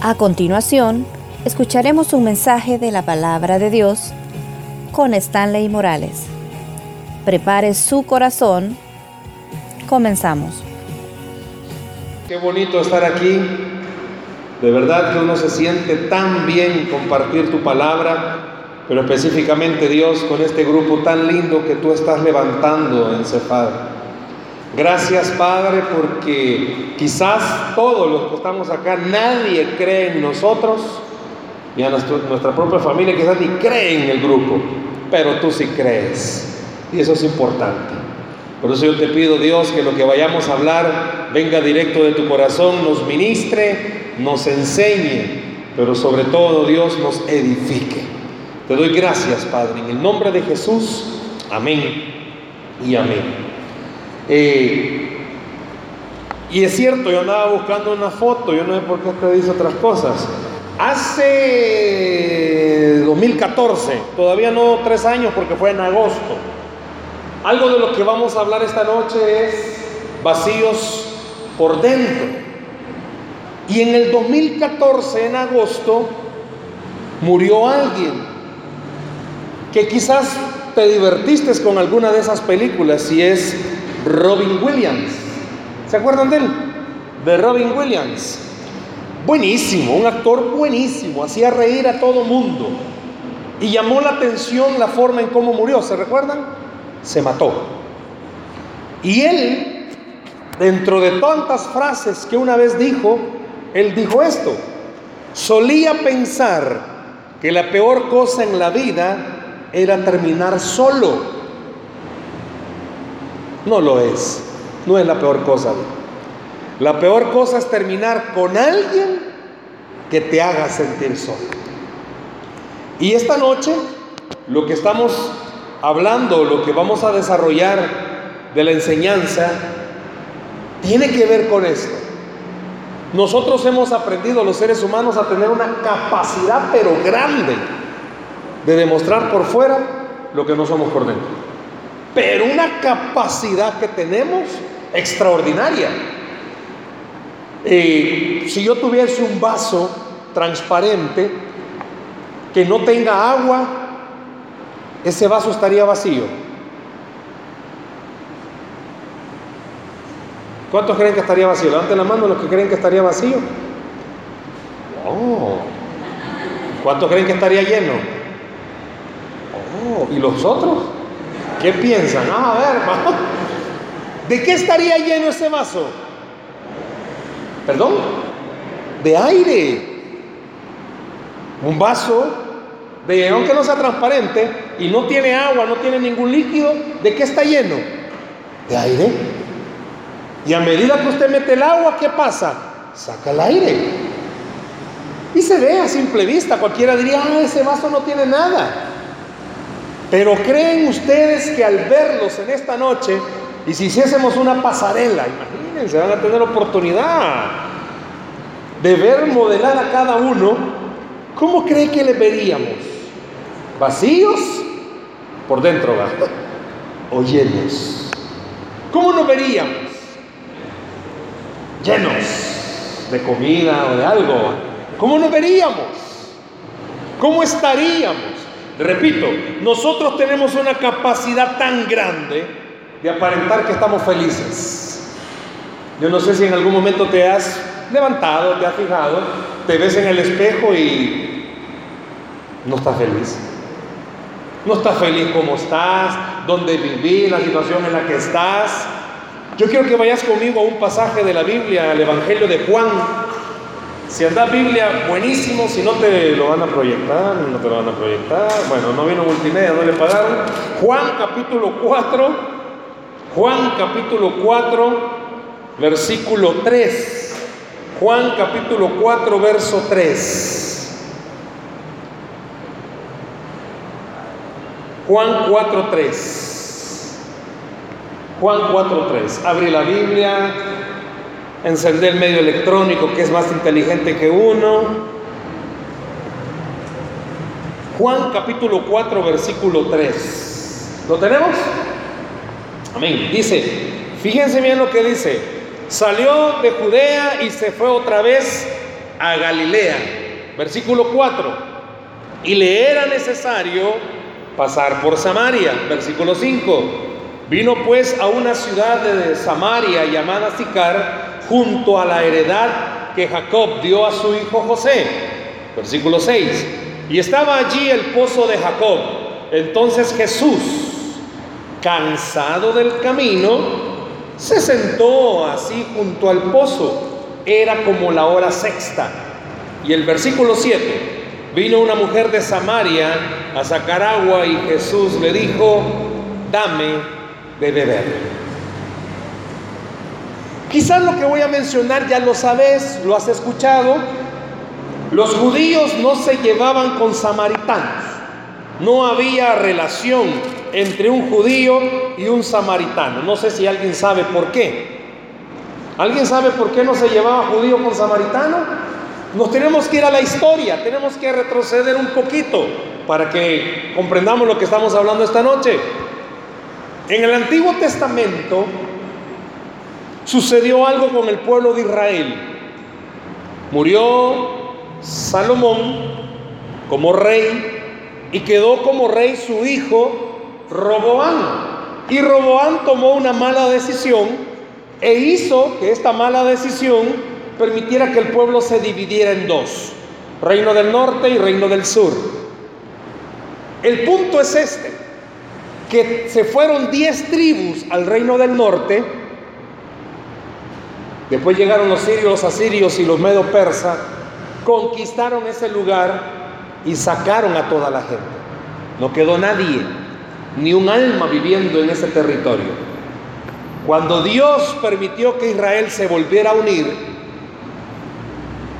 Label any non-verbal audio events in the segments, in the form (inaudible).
A continuación, escucharemos un mensaje de la palabra de Dios con Stanley Morales. Prepare su corazón. Comenzamos. Qué bonito estar aquí. De verdad que uno se siente tan bien compartir tu palabra, pero específicamente Dios con este grupo tan lindo que tú estás levantando en Cefar. Gracias Padre porque quizás todos los que estamos acá, nadie cree en nosotros y a nuestra propia familia quizás ni cree en el grupo, pero tú sí crees y eso es importante. Por eso yo te pido Dios que lo que vayamos a hablar venga directo de tu corazón, nos ministre, nos enseñe, pero sobre todo Dios nos edifique. Te doy gracias Padre, en el nombre de Jesús, amén y amén. Eh, y es cierto, yo andaba buscando una foto, yo no sé por qué te dice otras cosas. Hace 2014, todavía no tres años porque fue en agosto. Algo de lo que vamos a hablar esta noche es vacíos por dentro. Y en el 2014, en agosto, murió alguien que quizás te divertiste con alguna de esas películas y es Robin Williams. ¿Se acuerdan de él? De Robin Williams. Buenísimo, un actor buenísimo, hacía reír a todo mundo. Y llamó la atención la forma en cómo murió, ¿se recuerdan? Se mató. Y él, dentro de tantas frases que una vez dijo, él dijo esto. Solía pensar que la peor cosa en la vida era terminar solo no lo es. No es la peor cosa. La peor cosa es terminar con alguien que te haga sentir solo. Y esta noche, lo que estamos hablando, lo que vamos a desarrollar de la enseñanza, tiene que ver con esto. Nosotros hemos aprendido, los seres humanos, a tener una capacidad, pero grande, de demostrar por fuera lo que no somos por dentro pero una capacidad que tenemos extraordinaria. si yo tuviese un vaso transparente que no tenga agua, ese vaso estaría vacío. ¿Cuántos creen que estaría vacío? Levanten la mano los que creen que estaría vacío. Oh. ¿Cuántos creen que estaría lleno? Oh. ¿Y los otros? ¿Qué piensan? Ah, a ver, (laughs) ¿de qué estaría lleno ese vaso? ¿Perdón? De aire. Un vaso de, aunque no sea transparente y no tiene agua, no tiene ningún líquido, ¿de qué está lleno? De aire. Y a medida que usted mete el agua, ¿qué pasa? Saca el aire. Y se ve a simple vista, cualquiera diría, ah, ese vaso no tiene nada. Pero creen ustedes que al verlos en esta noche, y si hiciésemos una pasarela, imagínense, van a tener oportunidad de ver modelar a cada uno, ¿cómo cree que le veríamos? ¿Vacíos? Por dentro. (laughs) ¿O llenos? ¿Cómo nos veríamos? Llenos de comida o de algo. ¿Cómo nos veríamos? ¿Cómo estaríamos? Repito, nosotros tenemos una capacidad tan grande de aparentar que estamos felices. Yo no sé si en algún momento te has levantado, te has fijado, te ves en el espejo y no estás feliz. No estás feliz como estás, donde vivís, la situación en la que estás. Yo quiero que vayas conmigo a un pasaje de la Biblia, al Evangelio de Juan, si andas Biblia, buenísimo. Si no te lo van a proyectar, no te lo van a proyectar. Bueno, no vino multimedia, no le pagaron. Juan capítulo 4. Juan capítulo 4, versículo 3. Juan capítulo 4, verso 3. Juan 4, 3. Juan 4, 3. Abre la Biblia encender el medio electrónico que es más inteligente que uno. Juan capítulo 4, versículo 3. ¿Lo tenemos? Amén. Dice, fíjense bien lo que dice. Salió de Judea y se fue otra vez a Galilea. Versículo 4. Y le era necesario pasar por Samaria. Versículo 5. Vino pues a una ciudad de Samaria llamada Sicar, junto a la heredad que Jacob dio a su hijo José. Versículo 6. Y estaba allí el pozo de Jacob. Entonces Jesús, cansado del camino, se sentó así junto al pozo. Era como la hora sexta. Y el versículo 7. Vino una mujer de Samaria a sacar agua y Jesús le dijo, dame de beber. Quizás lo que voy a mencionar ya lo sabes, lo has escuchado. Los judíos no se llevaban con samaritanos. No había relación entre un judío y un samaritano. No sé si alguien sabe por qué. ¿Alguien sabe por qué no se llevaba judío con samaritano? Nos tenemos que ir a la historia, tenemos que retroceder un poquito para que comprendamos lo que estamos hablando esta noche. En el Antiguo Testamento sucedió algo con el pueblo de Israel. Murió Salomón como rey y quedó como rey su hijo Roboán. Y Roboán tomó una mala decisión e hizo que esta mala decisión permitiera que el pueblo se dividiera en dos, reino del norte y reino del sur. El punto es este, que se fueron diez tribus al reino del norte, después llegaron los sirios, los asirios y los medo persas, conquistaron ese lugar y sacaron a toda la gente. No quedó nadie, ni un alma viviendo en ese territorio. Cuando Dios permitió que Israel se volviera a unir,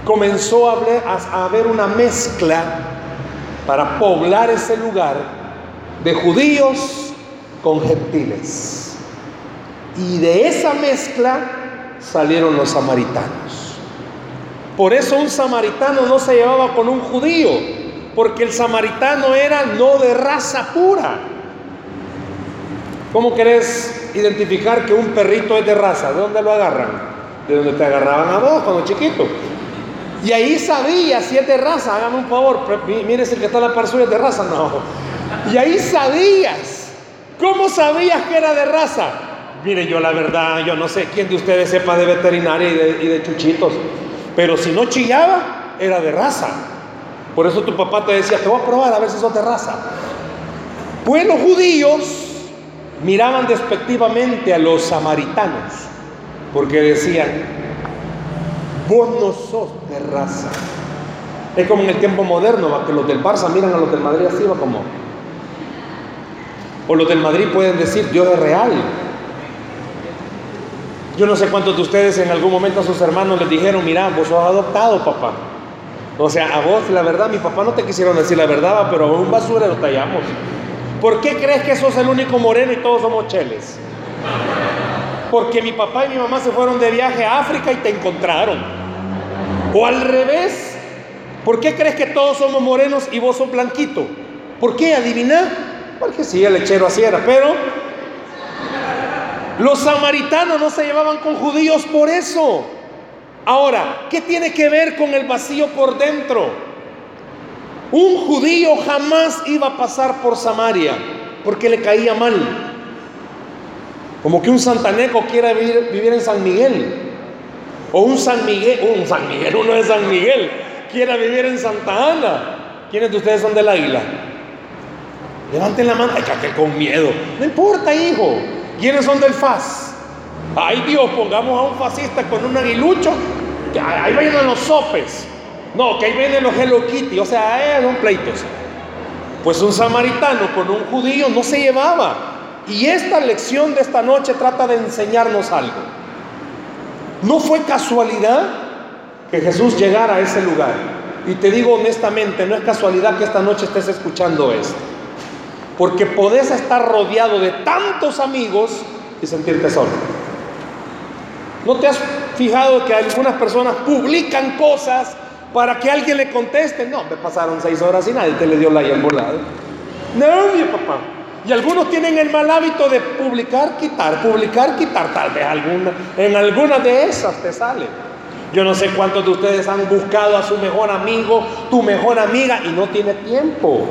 comenzó a haber una mezcla para poblar ese lugar de judíos con gentiles. Y de esa mezcla salieron los samaritanos. Por eso un samaritano no se llevaba con un judío, porque el samaritano era no de raza pura. ¿Cómo querés identificar que un perrito es de raza? ¿De dónde lo agarran? De donde te agarraban a vos cuando chiquito. Y ahí sabía si es de raza, hágame un favor, mire si el que está la par suya es de raza, no. Y ahí sabías. ¿Cómo sabías que era de raza? Mire, yo la verdad, yo no sé quién de ustedes sepa de veterinaria y de, chuchitos, pero si no chillaba, era de raza. Por eso tu papá te decía, te voy a probar a ver si sos de raza. Pues los judíos miraban despectivamente a los samaritanos, porque decían, vos no sos de raza. Es como en el tiempo moderno, que los del Barça miran a los del Madrid así, va como. O los del Madrid pueden decir, Dios es real. Yo no sé cuántos de ustedes en algún momento a sus hermanos les dijeron, mira, vos sos adoptado, papá. O sea, a vos, la verdad, mi papá no te quisieron decir la verdad, pero a un basurero te hallamos. ¿Por qué crees que sos el único moreno y todos somos cheles? Porque mi papá y mi mamá se fueron de viaje a África y te encontraron. O al revés, ¿por qué crees que todos somos morenos y vos sos blanquito? ¿Por qué? Adivina. Porque sí, el lechero así era, pero los samaritanos no se llevaban con judíos por eso. Ahora, ¿qué tiene que ver con el vacío por dentro? Un judío jamás iba a pasar por Samaria porque le caía mal. Como que un santaneco quiera vivir, vivir en San Miguel. O un San Miguel, un San Miguel, uno de San Miguel, quiera vivir en Santa Ana. ¿Quiénes de ustedes son del águila? Levanten la mano. Ay, que con miedo. No importa, hijo. ¿Quiénes son del FAS? Ay, Dios, pongamos a un fascista con un aguilucho. Ahí vayan los sopes. No, que ahí vienen los Hello Kitty. O sea, eran pleitos. Pues un samaritano con un judío no se llevaba. Y esta lección de esta noche trata de enseñarnos algo. No fue casualidad que Jesús llegara a ese lugar. Y te digo honestamente, no es casualidad que esta noche estés escuchando esto. Porque podés estar rodeado de tantos amigos y sentirte solo. ¿No te has fijado que algunas personas publican cosas para que alguien le conteste? No, me pasaron seis horas y nadie te le dio la al volado. Nadie, papá. Y algunos tienen el mal hábito de publicar, quitar, publicar, quitar. Tal vez alguna, en alguna de esas te sale. Yo no sé cuántos de ustedes han buscado a su mejor amigo, tu mejor amiga, y no tiene tiempo.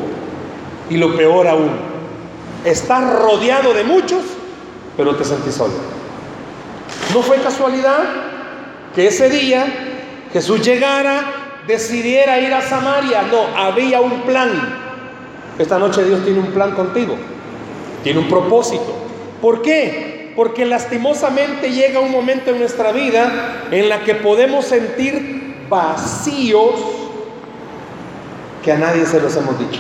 Y lo peor aún, estás rodeado de muchos, pero te sentís solo. No fue casualidad que ese día Jesús llegara, decidiera ir a Samaria. No, había un plan. Esta noche Dios tiene un plan contigo. Tiene un propósito. ¿Por qué? Porque lastimosamente llega un momento en nuestra vida en la que podemos sentir vacíos que a nadie se los hemos dicho.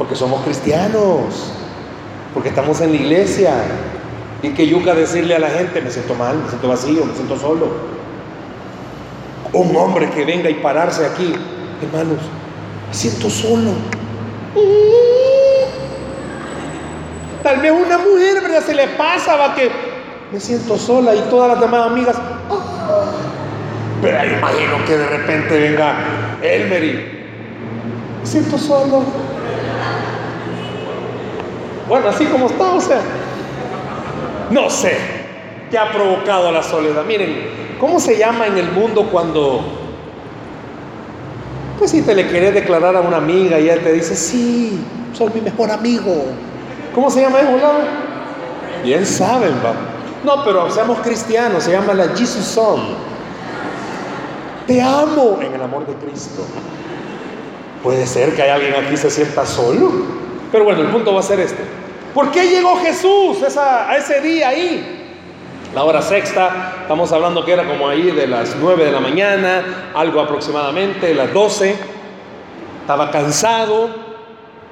Porque somos cristianos, porque estamos en la iglesia. Y que yuca decirle a la gente, me siento mal, me siento vacío, me siento solo. Un hombre que venga y pararse aquí, hermanos, me siento solo. Tal vez una mujer. Se le pasa, va que me siento sola y todas las demás amigas. Ah". Pero imagino que de repente venga Elmery. Me siento solo. Bueno, así como está, o sea. No sé qué ha provocado la soledad. Miren, ¿cómo se llama en el mundo cuando, pues si te le querés declarar a una amiga y ella te dice, sí, soy mi mejor amigo? ¿Cómo se llama eso? Bien saben, va. No, pero seamos cristianos, se llama la Jesus Song. Te amo en el amor de Cristo. Puede ser que hay alguien aquí se sienta solo. Pero bueno, el punto va a ser este. ¿Por qué llegó Jesús a ese día ahí? La hora sexta, estamos hablando que era como ahí de las nueve de la mañana, algo aproximadamente, las doce. Estaba cansado,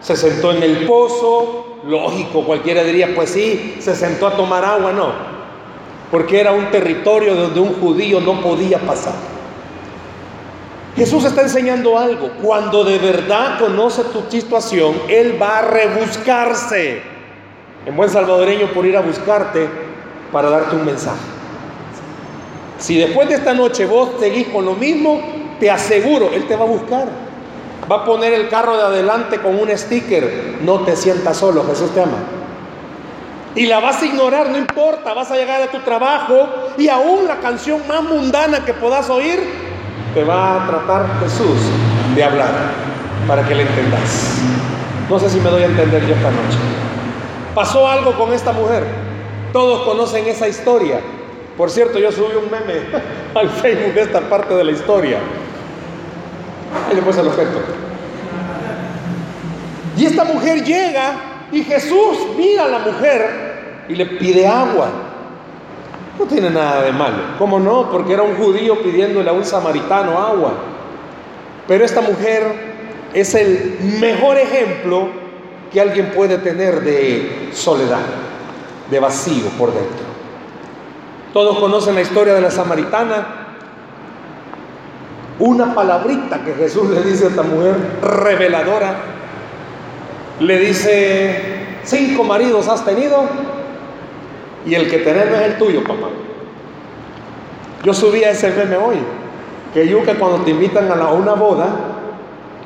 se sentó en el pozo, lógico, cualquiera diría, pues sí, se sentó a tomar agua, no, porque era un territorio donde un judío no podía pasar. Jesús está enseñando algo, cuando de verdad conoce tu situación, Él va a rebuscarse, en buen salvadoreño, por ir a buscarte para darte un mensaje. Si después de esta noche vos seguís con lo mismo, te aseguro, Él te va a buscar. Va a poner el carro de adelante con un sticker. No te sientas solo, Jesús te ama. Y la vas a ignorar, no importa, vas a llegar a tu trabajo y aún la canción más mundana que puedas oír, te va a tratar Jesús de hablar para que le entendas. No sé si me doy a entender yo esta noche. Pasó algo con esta mujer. Todos conocen esa historia. Por cierto, yo subí un meme (laughs) al Facebook de esta parte de la historia. Ahí puse el objeto. Y esta mujer llega y Jesús mira a la mujer y le pide agua. No tiene nada de malo. ¿Cómo no? Porque era un judío pidiéndole a un samaritano agua. Pero esta mujer es el mejor ejemplo que alguien puede tener de soledad, de vacío por dentro. Todos conocen la historia de la samaritana, una palabrita que Jesús le dice a esta mujer reveladora. Le dice, cinco maridos has tenido y el que tenés no es el tuyo, papá. Yo subí a ese meme hoy, que que cuando te invitan a, una boda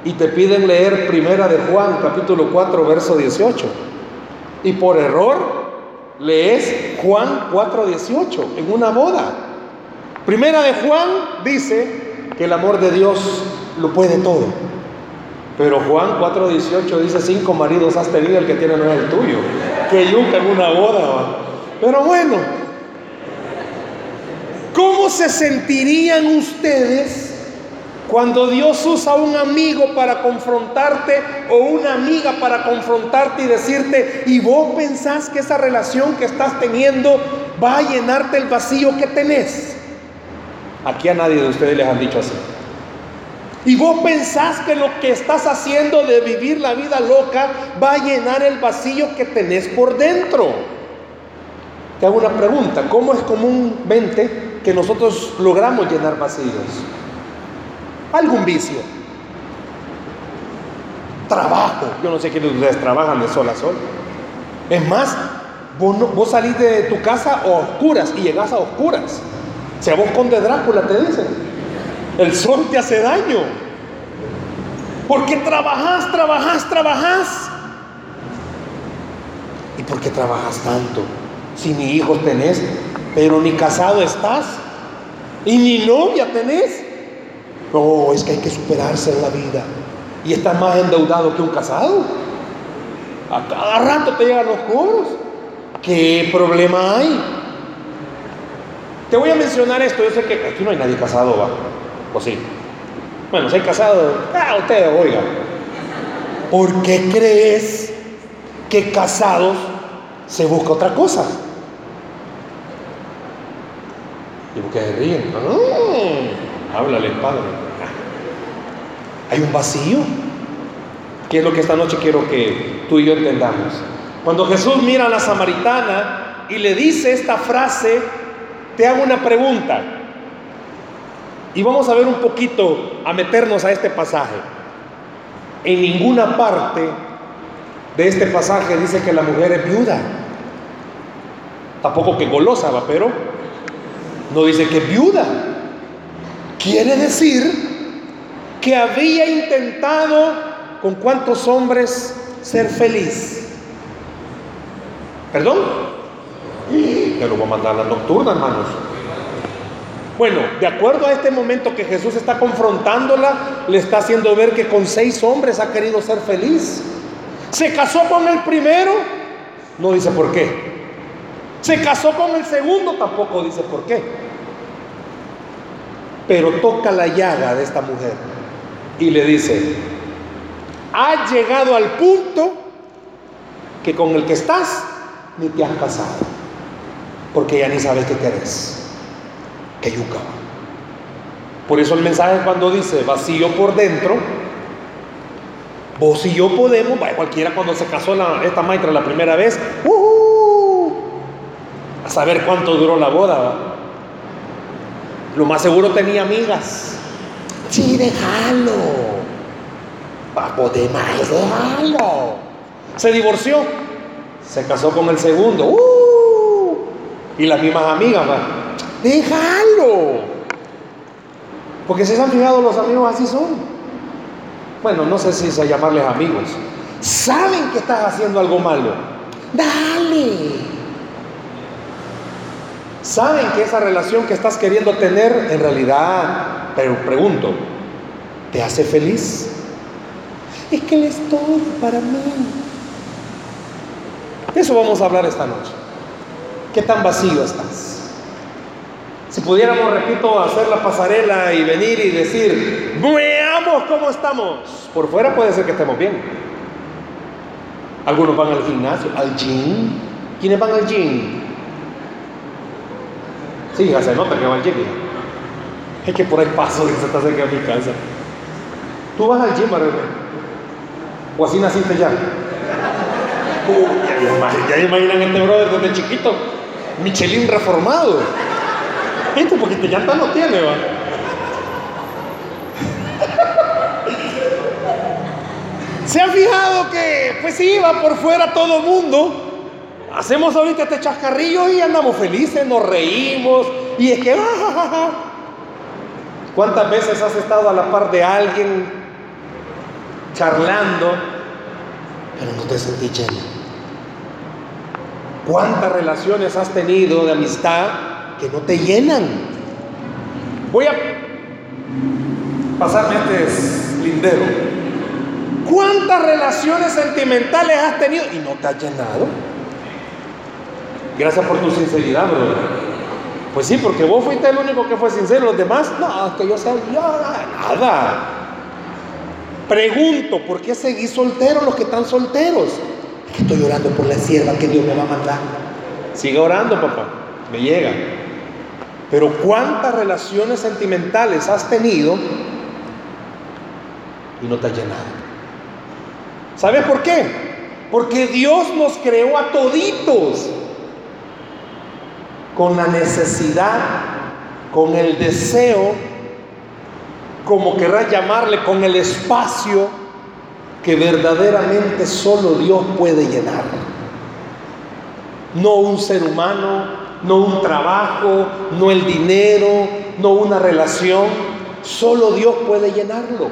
y te piden leer Primera de Juan, capítulo 4, verso 18, y por error lees Juan 4, 18 en una boda. Primera de Juan dice, que el amor de Dios lo puede todo. Pero Juan 4:18 dice, cinco maridos has tenido, el que tiene no es el tuyo. Que yuca en una boda. Pero bueno, ¿cómo se sentirían ustedes cuando Dios usa un amigo para confrontarte o una amiga para confrontarte y decirte, y vos pensás que esa relación que estás teniendo va a llenarte el vacío que tenés? Aquí a nadie de ustedes les han dicho así. Y vos pensás que lo que estás haciendo de vivir la vida loca va a llenar el vacío que tenés por dentro. Te hago una pregunta, ¿cómo es comúnmente que nosotros logramos llenar vacíos? Algún vicio. Trabajo. Yo no sé quiénes de ustedes trabajan de sol a sol. Es más, vos, vos salís de tu casa a oscuras y llegás a oscuras. Si a vos conde Drácula te dicen, el sol te hace daño. Porque trabajas, trabajas, trabajas. ¿Y por qué trabajas tanto? Si ni hijos tenés, pero ni casado estás. Y ni novia tenés. No, es que hay que superarse en la vida. Y estás más endeudado que un casado. A cada rato te llegan los cobros. ¿Qué problema hay? Te voy a mencionar esto. Yo sé que aquí no hay nadie casado, ¿va? ¿O sí? Bueno, si hay casado, ah, usted, oiga. ¿Por qué crees que casados se busca otra cosa? ¿Y por qué se ríen? Ah, háblale, Padre. Hay un vacío. ¿Qué es lo que esta noche quiero que tú y yo entendamos? Cuando Jesús mira a la samaritana y le dice esta frase, te hago una pregunta. Y vamos a ver un poquito, a meternos a este pasaje. En ninguna parte de este pasaje dice que la mujer es viuda. Tampoco que golosa, va, pero no dice que viuda. Quiere decir que había intentado con cuántos hombres ser feliz. ¿Perdón? Te lo voy a mandar a la nocturna, hermanos. Bueno, de acuerdo a este momento que Jesús está confrontándola, le está haciendo ver que con seis hombres ha querido ser feliz. Se casó con el primero, no dice por qué. Se casó con el segundo, tampoco dice por qué. Pero toca la llaga de esta mujer y le dice, ha llegado al punto que con el que estás ni te has casado, porque ya ni sabes qué querés, que yuca. Por eso el mensaje cuando dice vacío por dentro, vos y yo podemos, cualquiera cuando se casó esta maestra la primera vez, a saber cuánto duró la boda. Lo más seguro tenía amigas. Sí, déjalo. Papo de más, déjalo. Se divorció. Se casó con el segundo. ¡Uh! Y las mismas amigas, déjalo. Porque si se han fijado los amigos así son. Bueno, no sé si es a llamarles amigos. Saben que estás haciendo algo malo. Dale. Saben que esa relación que estás queriendo tener en realidad, pero pregunto, ¿te hace feliz? Es que le estoy para mí. De eso vamos a hablar esta noche. ¿Qué tan vacío estás? Si pudiéramos, repito, hacer la pasarela y venir y decir, veamos cómo estamos. Por fuera puede ser que estemos bien. Algunos van al gimnasio, al gym. ¿Quiénes van al gym? Sí, ya se nota que va al gym. Es que por ahí paso que (laughs) se está cerca de mi casa. ¿Tú vas al gym? ¿O así naciste ya? ya, imaginan este brother desde chiquito. Michelin reformado. Esto porque te llanta no tiene, va. (laughs) ¿Se ha fijado que, pues sí, va por fuera todo mundo? Hacemos ahorita este chascarrillo y andamos felices, nos reímos. Y es que, (laughs) ¿cuántas veces has estado a la par de alguien charlando, pero no te sentí lleno? ¿Cuántas relaciones has tenido de amistad que no te llenan? Voy a pasarme este lindero. ¿Cuántas relaciones sentimentales has tenido y no te has llenado? Gracias por tu sinceridad, brother. Pues sí, porque vos fuiste el único que fue sincero, los demás, no, que yo sea, nada. Pregunto, ¿por qué seguís solteros los que están solteros? Estoy orando por la sierva que Dios me va a mandar. Sigue orando, papá, me llega. Pero ¿cuántas relaciones sentimentales has tenido y no te has llenado? ¿Sabes por qué? Porque Dios nos creó a toditos con la necesidad, con el deseo, como querrás llamarle, con el espacio que verdaderamente solo Dios puede llenar. No un ser humano, no un trabajo, no el dinero, no una relación, solo Dios puede llenarlo.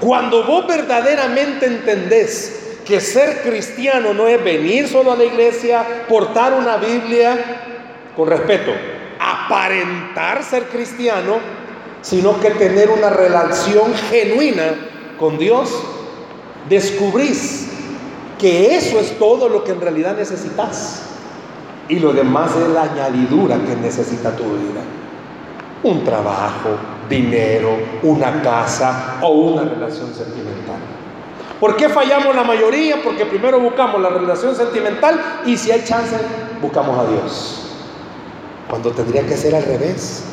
Cuando vos verdaderamente entendés que ser cristiano no es venir solo a la iglesia, portar una Biblia, con respeto, aparentar ser cristiano, sino que tener una relación genuina con Dios, descubrís que eso es todo lo que en realidad necesitas. Y lo demás es la añadidura que necesita tu vida. Un trabajo, dinero, una casa o una relación sentimental. ¿Por qué fallamos la mayoría? Porque primero buscamos la relación sentimental y si hay chance, buscamos a Dios. Cuando tendría que ser al revés.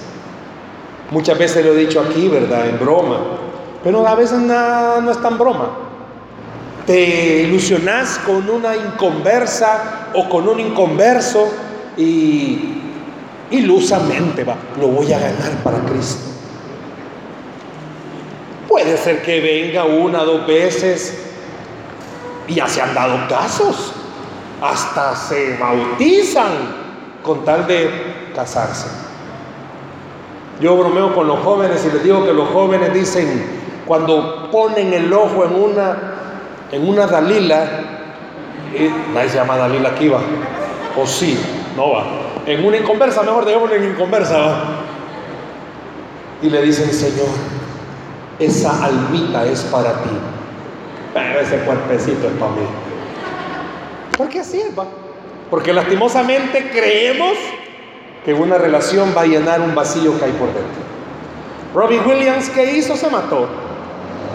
Muchas veces lo he dicho aquí, ¿verdad? En broma. Pero a veces no, es tan broma. Te ilusionas con una inconversa o con un inconverso y ilusamente va, lo voy a ganar para Cristo. Puede ser que venga una, dos veces y ya se han dado casos. Hasta se bautizan con tal de casarse. Yo bromeo con los jóvenes y les digo que los jóvenes dicen, cuando ponen el ojo en una, en una Dalila, eh, nadie se llama Dalila aquí va, o sí, no va, en una inconversa, mejor digamos en inconversa va. Y le dicen, Señor, esa almita es para ti, pero ese cuerpecito es para mí. ¿Por qué así es, va? Porque lastimosamente creemos que una relación va a llenar un vacío que hay por dentro. Robbie Williams, ¿qué hizo? Se mató.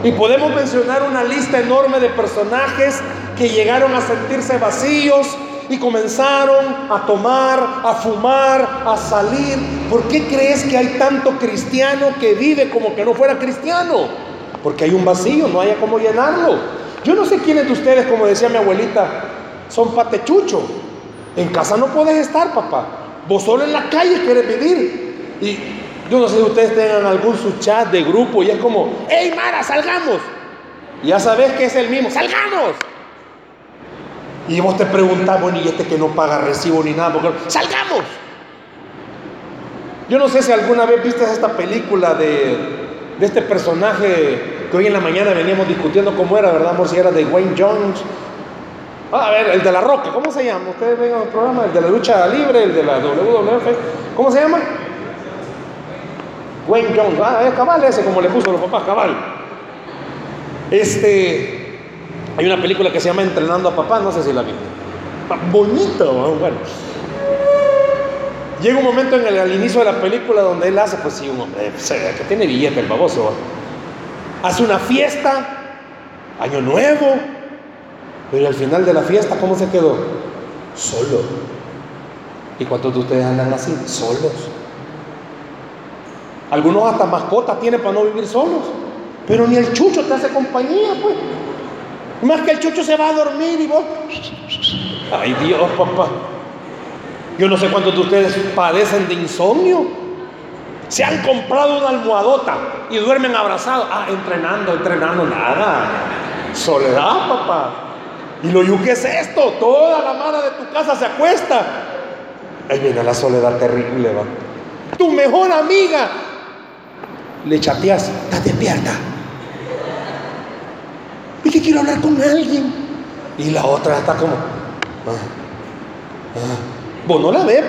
Y podemos mencionar una lista enorme de personajes que llegaron a sentirse vacíos y comenzaron a tomar, a fumar, a salir. ¿Por qué crees que hay tanto cristiano que vive como que no fuera cristiano? Porque hay un vacío, no haya cómo llenarlo. Yo no sé quiénes de ustedes, como decía mi abuelita, son patechucho. En casa no puedes estar, papá. Vos solo en la calle quieres vivir. Y yo no sé si ustedes tengan algún su chat de grupo y es como, ¡Hey Mara, salgamos! Y ya sabes que es el mismo, ¡salgamos! Y vos te preguntás, bueno, y este que no paga recibo ni nada, porque ¡salgamos! Yo no sé si alguna vez viste esta película de, de este personaje que hoy en la mañana veníamos discutiendo cómo era, ¿verdad, amor? Si era de Wayne Jones. Ah, a ver, el de la roca, ¿cómo se llama? Ustedes ven al programa, el de la lucha libre, el de la WWF, ¿cómo se llama? Wayne Jones, ah, es cabal ese, como le puso los papás, cabal. Este, hay una película que se llama Entrenando a Papá, no sé si la vi. Bonito, bueno. Llega un momento en el al inicio de la película donde él hace, pues sí, un hombre que tiene billete, el baboso. Hace una fiesta, año nuevo, pero al final de la fiesta, ¿cómo se quedó? Solo. ¿Y cuántos de ustedes andan así? Solos. Algunos hasta mascotas tienen para no vivir solos. Pero ni el chucho te hace compañía, pues. Más que el chucho se va a dormir y vos. Ay Dios, papá. Yo no sé cuántos de ustedes padecen de insomnio. Se han comprado una almohadota y duermen abrazados. Ah, entrenando, entrenando, nada. Soledad, papá. Y lo que es esto. Toda la mano de tu casa se acuesta. Ahí viene la soledad terrible, va. Tu mejor amiga. Le chateas, está despierta. Y que quiero hablar con alguien. Y la otra está como. Ah, ah. Vos no la ves.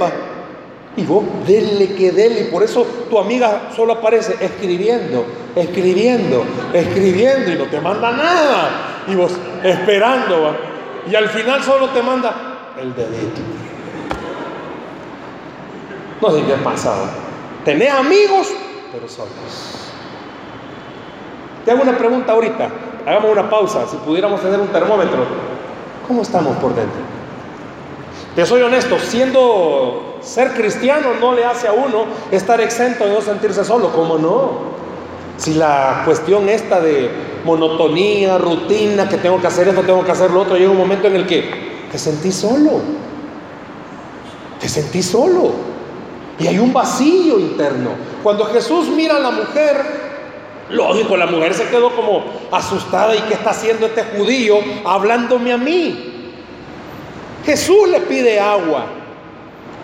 Y vos dele que dele. Y por eso tu amiga solo aparece escribiendo, escribiendo, escribiendo. Y no te manda nada. Y vos esperando, va. Y al final solo te manda el dedito. No sé qué pasa. ¿va? Tenés amigos, pero solos. Te hago una pregunta ahorita. Hagamos una pausa. Si pudiéramos tener un termómetro. ¿Cómo estamos por dentro? Te soy honesto, siendo ser cristiano no le hace a uno estar exento de no sentirse solo, ¿cómo no? Si la cuestión esta de monotonía, rutina, que tengo que hacer esto, tengo que hacer lo otro, llega un momento en el que te sentís solo. Te sentís solo. Y hay un vacío interno. Cuando Jesús mira a la mujer, lógico, la mujer se quedó como asustada y qué está haciendo este judío hablándome a mí. Jesús le pide agua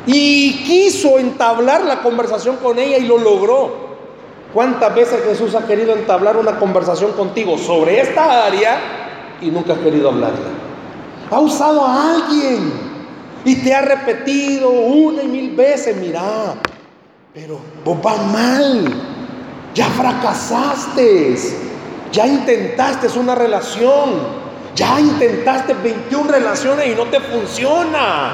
y quiso entablar la conversación con ella y lo logró. ¿Cuántas veces Jesús ha querido entablar una conversación contigo sobre esta área y nunca has querido hablarla? Ha usado a alguien y te ha repetido una y mil veces, mira, Pero vos mal, ya fracasaste, ya intentaste una relación, ya intentaste 21 relaciones y no te funciona.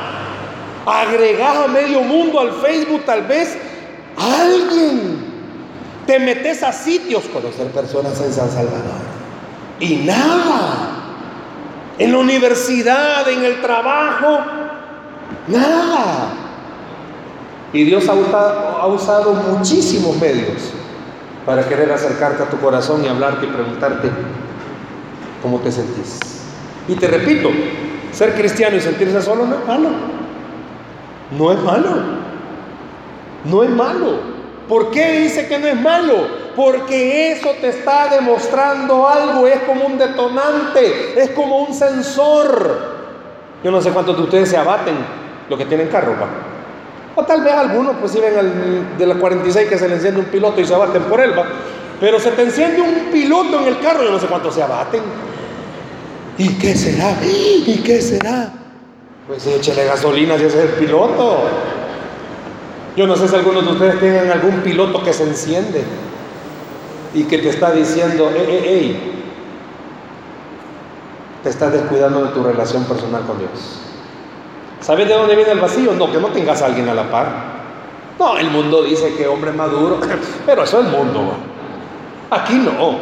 Agregás a medio mundo al Facebook tal vez a alguien. Te metes a sitios, conocer personas en San Salvador. Y nada. En la universidad, en el trabajo, nada. Y Dios ha usado, ha usado muchísimos medios para querer acercarte a tu corazón y hablarte y preguntarte cómo te sentís. Y te repito, ser cristiano y sentirse solo no es malo. No es malo. No es malo. ¿Por qué dice que no es malo? Porque eso te está demostrando algo, es como un detonante, es como un sensor. Yo no sé cuántos de ustedes se abaten los que tienen carro, O tal vez algunos, pues si ven al, de la 46 que se le enciende un piloto y se abaten por él, va. Pero se te enciende un piloto en el carro, yo no sé cuántos se abaten. ¿Y qué será? ¿Y qué será? Pues échale gasolina si es el piloto. Yo no sé si algunos de ustedes tienen algún piloto que se enciende y que te está diciendo, ey, ey, ey, te estás descuidando de tu relación personal con Dios. ¿Sabes de dónde viene el vacío? No, que no tengas a alguien a la par. No, el mundo dice que hombre maduro, (laughs) pero eso es el mundo. Aquí no.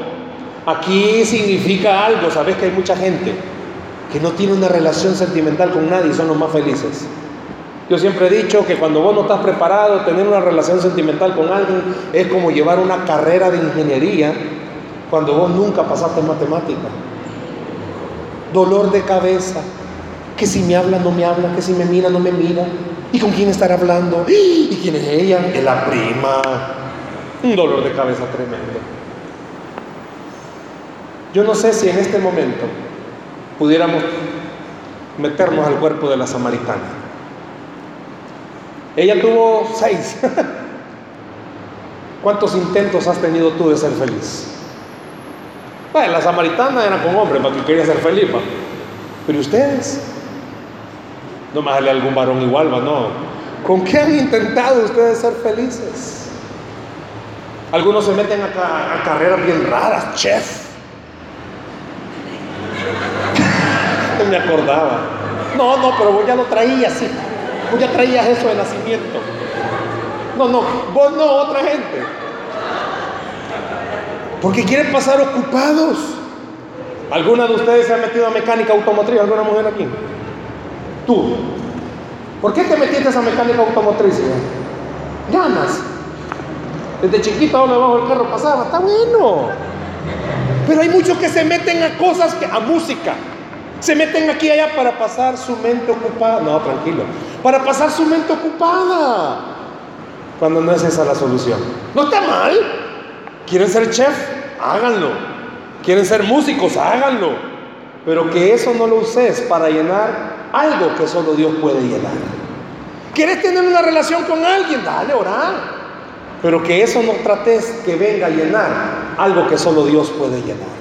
Aquí significa algo, sabes que hay mucha gente que no tiene una relación sentimental con nadie y son los más felices. Yo siempre he dicho que cuando vos no estás preparado, tener una relación sentimental con alguien es como llevar una carrera de ingeniería cuando vos nunca pasaste matemática. Dolor de cabeza, que si me habla no me habla, que si me mira no me mira, y con quién estar hablando, y quién es ella, es la prima. Un dolor de cabeza tremendo. Yo no sé si en este momento pudiéramos meternos al cuerpo de la samaritana. Ella tuvo seis. (laughs) ¿Cuántos intentos has tenido tú de ser feliz? Bueno, la samaritana era con hombre para que quería ser feliz, pero ustedes, no más a algún varón igual, ¿va? no. ¿Con qué han intentado ustedes ser felices? Algunos se meten a, carreras bien raras, chef (laughs) me acordaba. No, no, pero ya lo traías, sí. Vos ya traías eso de nacimiento. No, no, vos no, otra gente. Porque quieren pasar ocupados. ¿Alguna de ustedes se ha metido a mecánica automotriz? ¿Alguna mujer aquí? Tú. ¿Por qué te metiste a mecánica automotriz? Ganas. Desde chiquito ahora bajo el carro pasaba, está bueno. Pero hay muchos que se meten a cosas que, a música, se meten aquí y allá para pasar su mente ocupada. No, tranquilo. Para pasar su mente ocupada. Cuando no es esa la solución. No está mal. ¿Quieren ser chef? Háganlo. ¿Quieren ser músicos? Háganlo. Pero que eso no lo uses para llenar algo que solo Dios puede llenar. ¿Quieres tener una relación con alguien? Dale, orar. Pero que eso no trates que venga a llenar algo que solo Dios puede llenar.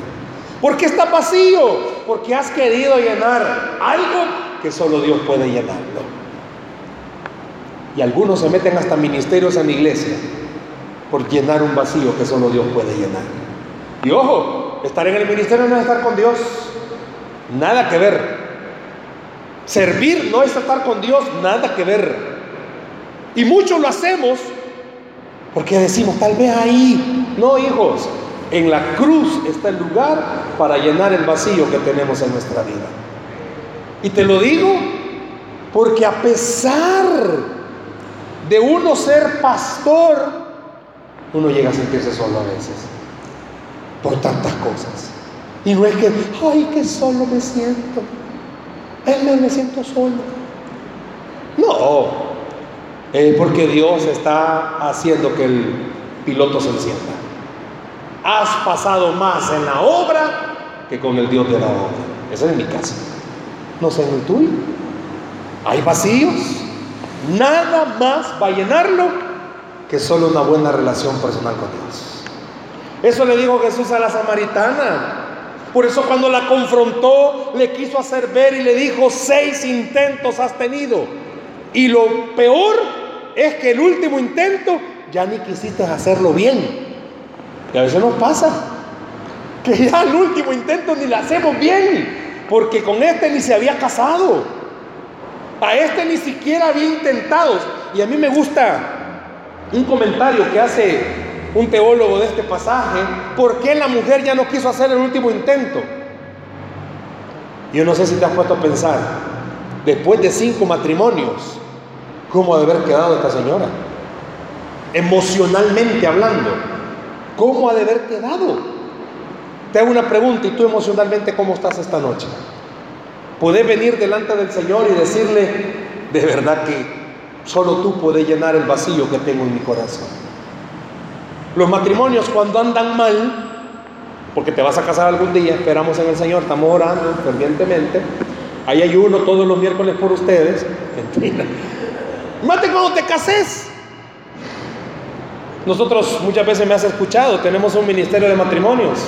¿Por qué está vacío? Porque has querido llenar algo que solo Dios puede llenarlo. Y algunos se meten hasta ministerios en la iglesia por llenar un vacío que solo Dios puede llenar. Y ojo, estar en el ministerio no es estar con Dios. Nada que ver. Servir no es estar con Dios, nada que ver. Y muchos lo hacemos porque decimos, tal vez ahí. No, hijos, en la cruz está el lugar para llenar el vacío que tenemos en nuestra vida. Y te lo digo porque a pesar de uno ser pastor, uno llega a sentirse solo a veces por tantas cosas. Y no es que, ay, que solo me siento. Él me siento solo. No, es porque Dios está haciendo que el piloto se encienda has pasado más en la obra que con el Dios de la obra. Esa es mi casa. No sé en el tuyo. Hay vacíos. Nada más va a llenarlo que solo una buena relación personal con Dios. Eso le dijo Jesús a la samaritana. Por eso cuando la confrontó, le quiso hacer ver y le dijo, seis intentos has tenido. Y lo peor es que el último intento ya ni quisiste hacerlo bien. Y a veces nos pasa que ya al último intento ni lo hacemos bien, porque con este ni se había casado, a este ni siquiera había intentado. Y a mí me gusta un comentario que hace un teólogo de este pasaje, ¿por qué la mujer ya no quiso hacer el último intento? Yo no sé si te has puesto a pensar, después de cinco matrimonios, ¿cómo ha de haber quedado esta señora? Emocionalmente hablando, ¿cómo ha de haber quedado? Te hago una pregunta, ¿y tú emocionalmente cómo estás esta noche? ¿Puedes venir delante del Señor y decirle, de verdad que Solo tú puedes llenar el vacío que tengo en mi corazón. Los matrimonios cuando andan mal, porque te vas a casar algún día, esperamos en el Señor, estamos orando fervientemente. Hay ayuno todos los miércoles por ustedes. (laughs) Mentira. Mate cuando te cases. Nosotros muchas veces me has escuchado, tenemos un ministerio de matrimonios.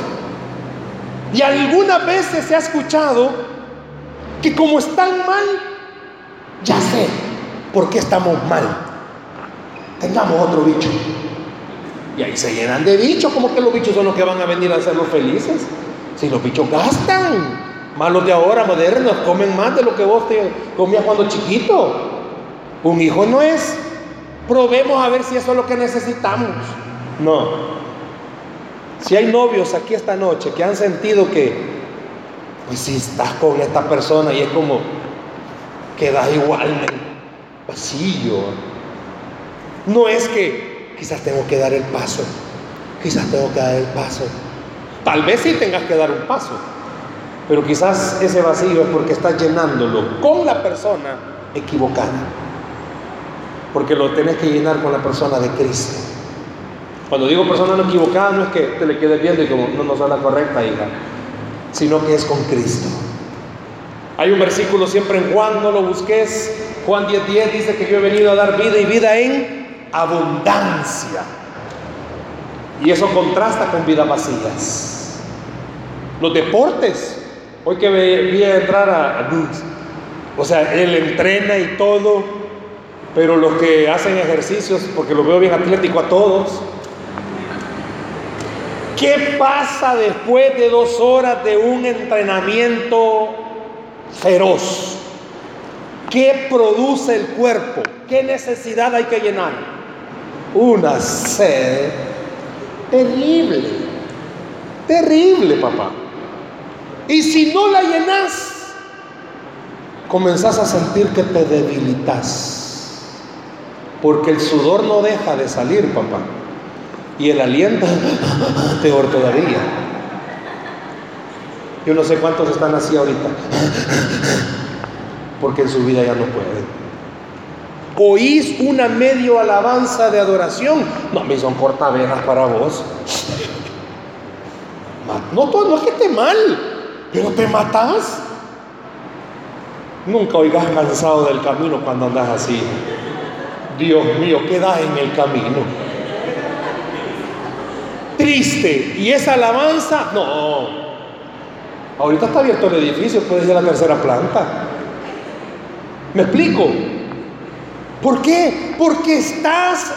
Y algunas veces se ha escuchado que como están mal, ya sé, ¿Por qué estamos mal? Tengamos otro bicho. Y ahí se llenan de bichos, como que los bichos son los que van a venir a hacernos felices. Si los bichos gastan, malos de ahora, modernos, comen más de lo que vos te comías cuando chiquito. Un hijo no es, probemos a ver si eso es lo que necesitamos. No. Si hay novios aquí esta noche que han sentido que, pues si estás con esta persona y es como, que da igual, vacío. No es que quizás tengo que dar el paso, quizás tengo que dar el paso. Tal vez sí tengas que dar un paso, pero quizás ese vacío es porque estás llenándolo con la persona equivocada. Porque lo tenés que llenar con la persona de Cristo. Cuando digo persona no equivocada, no es que te le quede viendo y como no nos da la correcta, hija, sino que es con Cristo. Hay un versículo siempre en Juan, no lo busques, Juan 10:10 dice que yo he venido a dar vida y vida en abundancia. Y eso contrasta con vidas vacías. Los deportes, hoy que vi a entrar a, a o sea, él entrena y todo, pero los que hacen ejercicios, porque lo veo bien atlético a todos, ¿qué pasa después de dos horas de un entrenamiento feroz? ¿Qué produce el cuerpo? ¿Qué necesidad hay que llenar? Una sed terrible. Terrible, papá. Y si no la llenas, comenzás a sentir que te debilitas. Porque el sudor no deja de salir, papá. Y el aliento, (laughs) peor todavía. Yo no sé cuántos están así ahorita (laughs) porque en su vida ya no pueden. Oís una medio alabanza de adoración. No, me son cortavenas para vos. No, no es que esté mal, pero te matas. Nunca oigas cansado del camino cuando andas así. Dios mío, queda en el camino. Triste. ¿Y esa alabanza? No. Ahorita está abierto el edificio, puede ser la tercera planta. ¿Me explico? ¿Por qué? Porque estás,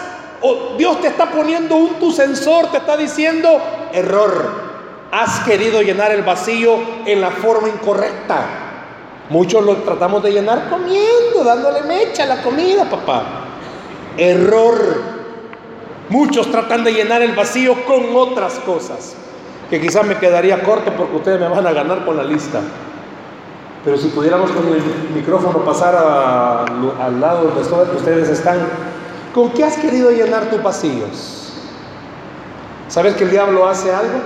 Dios te está poniendo un tu sensor, te está diciendo, error, has querido llenar el vacío en la forma incorrecta. Muchos lo tratamos de llenar comiendo, dándole mecha a la comida, papá. Error. Muchos tratan de llenar el vacío con otras cosas, que quizás me quedaría corto porque ustedes me van a ganar con la lista. Pero si pudiéramos con el micrófono pasar al lado donde ustedes están, ¿con qué has querido llenar tus pasillos? ¿Sabes que el diablo hace algo?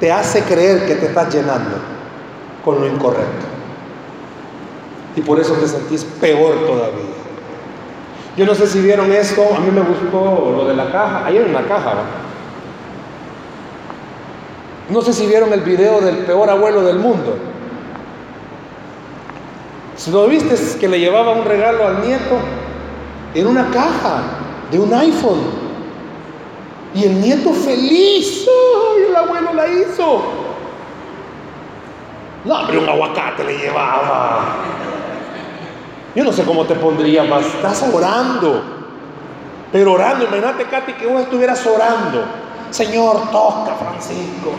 Te hace creer que te estás llenando con lo incorrecto. Y por eso te sentís peor todavía. Yo no sé si vieron esto, a mí me gustó lo de la caja. Ahí hay una caja, ¿no? No sé si vieron el video del peor abuelo del mundo. Si lo viste que le llevaba un regalo al nieto en una caja de un iPhone. Y el nieto feliz. ¡Ay, el abuelo la hizo! No, pero un aguacate le llevaba. Yo no sé cómo te pondría más. Estás orando. Pero orando, imagínate, Katy, que vos estuvieras orando. Señor, toca, Francisco.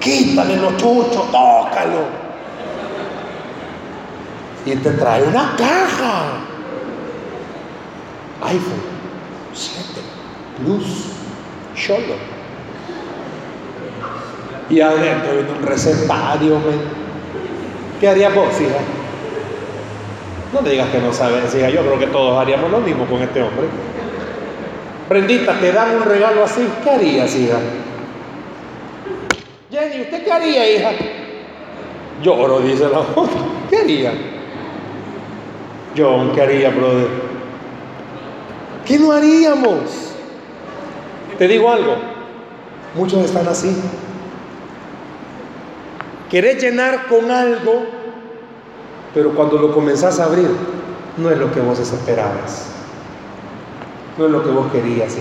Quítale los chuchos, tócalo. Y te trae una caja. iPhone 7 Plus Solo. Y adentro viene un recetario, ¿Qué harías vos, hija? No me digas que no sabes, hija. Yo creo que todos haríamos lo mismo con este hombre. Prendita, te dan un regalo así. ¿Qué harías, hija? Jenny, ¿usted qué haría, hija? Lloro, dice la otra. ¿Qué haría? John, ¿qué haría, brother? ¿Qué no haríamos? Te digo algo. Muchos están así. Querés llenar con algo, pero cuando lo comenzás a abrir, no es lo que vos esperabas. No es lo que vos querías.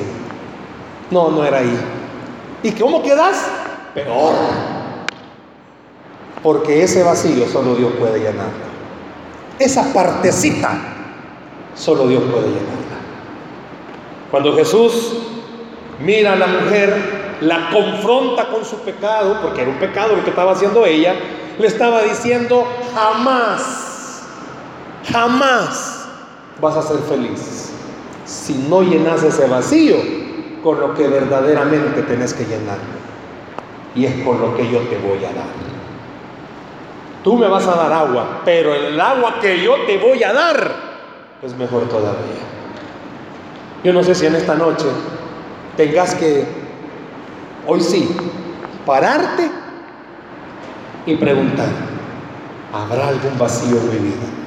No, no era ahí. ¿Y cómo quedas? Peor. Porque ese vacío solo Dios puede llenarlo. Esa partecita solo Dios puede llenarla. Cuando Jesús mira a la mujer la confronta con su pecado, porque era un pecado lo que estaba haciendo ella, le estaba diciendo, jamás, jamás vas a ser feliz si no llenas ese vacío con lo que verdaderamente tenés que llenar. Y es con lo que yo te voy a dar. Tú me vas a dar agua, pero el agua que yo te voy a dar es mejor todavía. Yo no sé si en esta noche tengas que Hoy sí, pararte y preguntar, ¿habrá algún vacío en mi vida?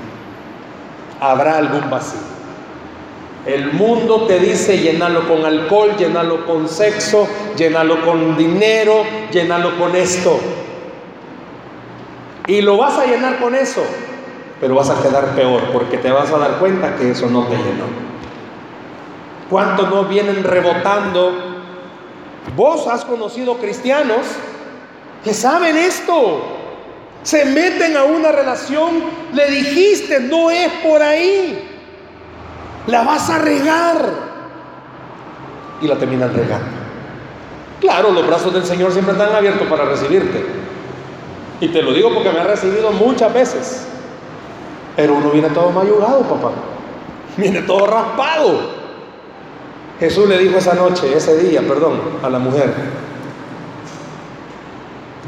¿Habrá algún vacío? El mundo te dice llenarlo con alcohol, llenarlo con sexo, llenarlo con dinero, llenarlo con esto. Y lo vas a llenar con eso, pero vas a quedar peor porque te vas a dar cuenta que eso no te llenó. ¿Cuántos no vienen rebotando Vos has conocido cristianos que saben esto. Se meten a una relación, le dijiste, no es por ahí. La vas a regar. Y la terminan regando. Claro, los brazos del Señor siempre están abiertos para recibirte. Y te lo digo porque me ha recibido muchas veces. Pero uno viene todo mayugado, papá. Viene todo raspado. Jesús le dijo esa noche, ese día, perdón, a la mujer,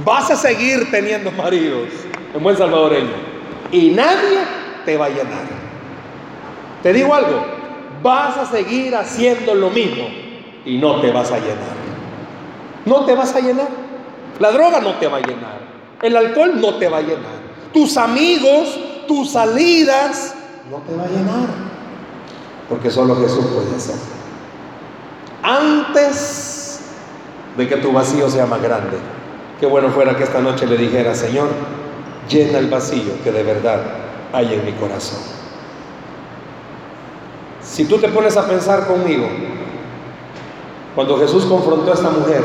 vas a seguir teniendo maridos, en buen salvadoreño, y nadie te va a llenar. Te digo algo, vas a seguir haciendo lo mismo y no te vas a llenar. No te vas a llenar. La droga no te va a llenar. El alcohol no te va a llenar. Tus amigos, tus salidas, no te va a llenar. Porque solo Jesús puede hacerlo antes de que tu vacío sea más grande. Qué bueno fuera que esta noche le dijera, Señor, llena el vacío que de verdad hay en mi corazón. Si tú te pones a pensar conmigo, cuando Jesús confrontó a esta mujer,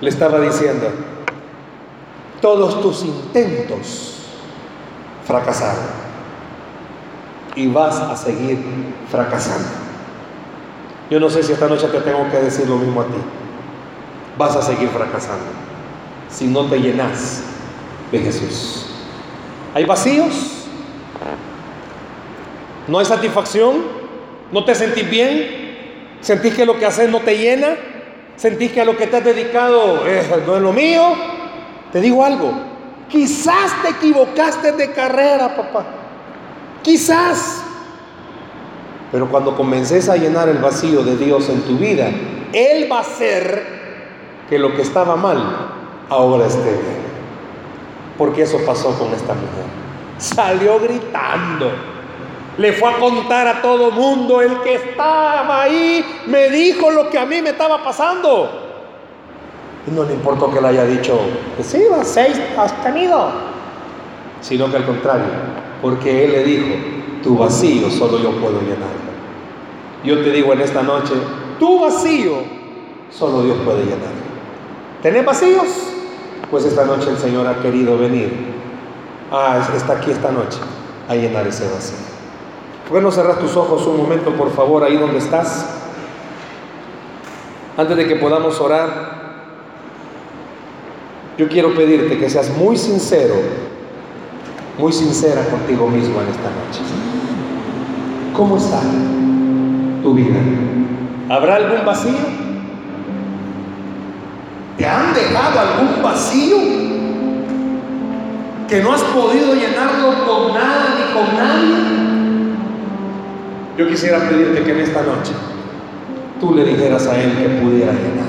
le estaba diciendo, todos tus intentos fracasaron y vas a seguir fracasando. Yo no sé si esta noche te tengo que decir lo mismo a ti. Vas a seguir fracasando si no te llenas de Jesús. ¿Hay vacíos? ¿No hay satisfacción? ¿No te sentís bien? ¿Sentís que lo que haces no te llena? ¿Sentís que a lo que te has dedicado no es lo mío? Te digo algo. Quizás te equivocaste de carrera, papá. Quizás. Pero cuando comences a llenar el vacío de Dios en tu vida, Él va a hacer que lo que estaba mal ahora esté bien. Porque eso pasó con esta mujer. Salió gritando. Le fue a contar a todo mundo, el que estaba ahí me dijo lo que a mí me estaba pasando. Y no le importó que le haya dicho, que sí, seis has tenido. Sino que al contrario, porque Él le dijo, tu vacío solo yo puedo llenarlo. Yo te digo en esta noche, tu vacío solo Dios puede llenarlo. ¿Tenés vacíos? Pues esta noche el Señor ha querido venir. Ah, está aquí esta noche a llenar ese vacío. ¿Por no tus ojos un momento, por favor, ahí donde estás? Antes de que podamos orar, yo quiero pedirte que seas muy sincero, muy sincera contigo mismo en esta noche. ¿Cómo está tu vida? ¿Habrá algún vacío? ¿Te han dejado algún vacío que no has podido llenarlo con nada ni con nadie? Yo quisiera pedirte que en esta noche tú le dijeras a Él que pudiera llenar.